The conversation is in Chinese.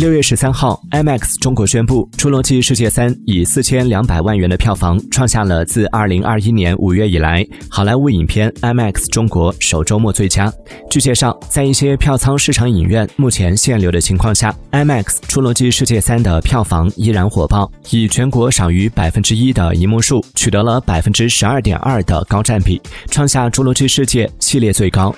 六月十三号，IMAX 中国宣布，《侏罗纪世界三》以四千两百万元的票房，创下了自二零二一年五月以来好莱坞影片 IMAX 中国首周末最佳。据介绍，在一些票仓市场影院目前限流的情况下，IMAX《侏罗纪世界三》的票房依然火爆，以全国少于百分之一的银幕数，取得了百分之十二点二的高占比，创下《侏罗纪世界》系列最高。